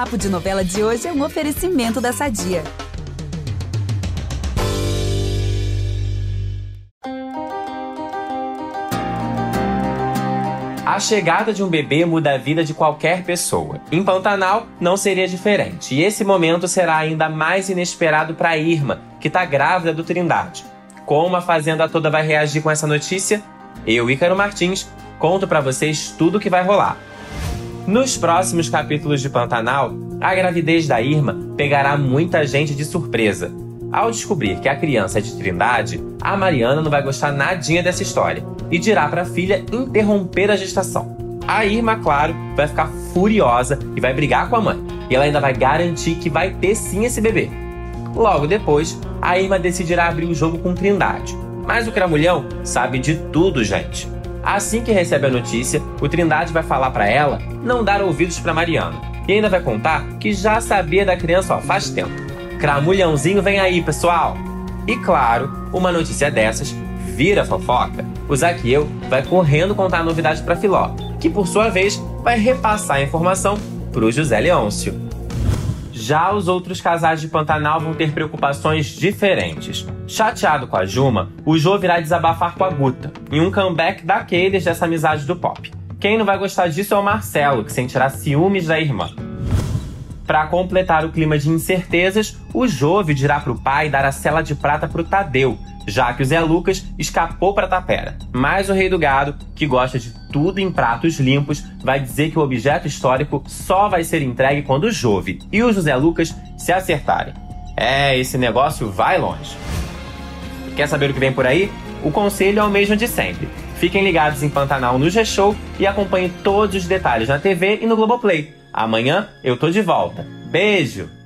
Papo de Novela de hoje é um oferecimento da Sadia. A chegada de um bebê muda a vida de qualquer pessoa. Em Pantanal não seria diferente, e esse momento será ainda mais inesperado para Irma, que está grávida do Trindade. Como a fazenda toda vai reagir com essa notícia? Eu, Ícaro Martins, conto para vocês tudo o que vai rolar. Nos próximos capítulos de Pantanal, a gravidez da Irma pegará muita gente de surpresa. Ao descobrir que a criança é de Trindade, a Mariana não vai gostar nadinha dessa história e dirá para a filha interromper a gestação. A Irma, claro, vai ficar furiosa e vai brigar com a mãe. E ela ainda vai garantir que vai ter sim esse bebê. Logo depois, a Irma decidirá abrir o jogo com Trindade. Mas o Cramulhão sabe de tudo, gente. Assim que recebe a notícia, o Trindade vai falar para ela não dar ouvidos para Mariana. E ainda vai contar que já sabia da criança ó, faz tempo. Cramulhãozinho vem aí, pessoal! E claro, uma notícia dessas vira fofoca, o Zaqueu vai correndo contar a novidade para Filó, que por sua vez vai repassar a informação para o José Leôncio. Já os outros casais de Pantanal vão ter preocupações diferentes. Chateado com a Juma, o Jô virá desabafar com a Guta, em um comeback daqueles dessa amizade do pop. Quem não vai gostar disso é o Marcelo, que sentirá ciúmes da irmã. Para completar o clima de incertezas, o Jove dirá para o pai dar a cela de prata para o Tadeu, já que o Zé Lucas escapou para Tapera. Mas o rei do gado, que gosta de tudo em pratos limpos, vai dizer que o objeto histórico só vai ser entregue quando o Jove e o José Lucas se acertarem. É, esse negócio vai longe. Quer saber o que vem por aí? O conselho é o mesmo de sempre. Fiquem ligados em Pantanal no G-Show e acompanhem todos os detalhes na TV e no Globoplay. Amanhã eu tô de volta. Beijo!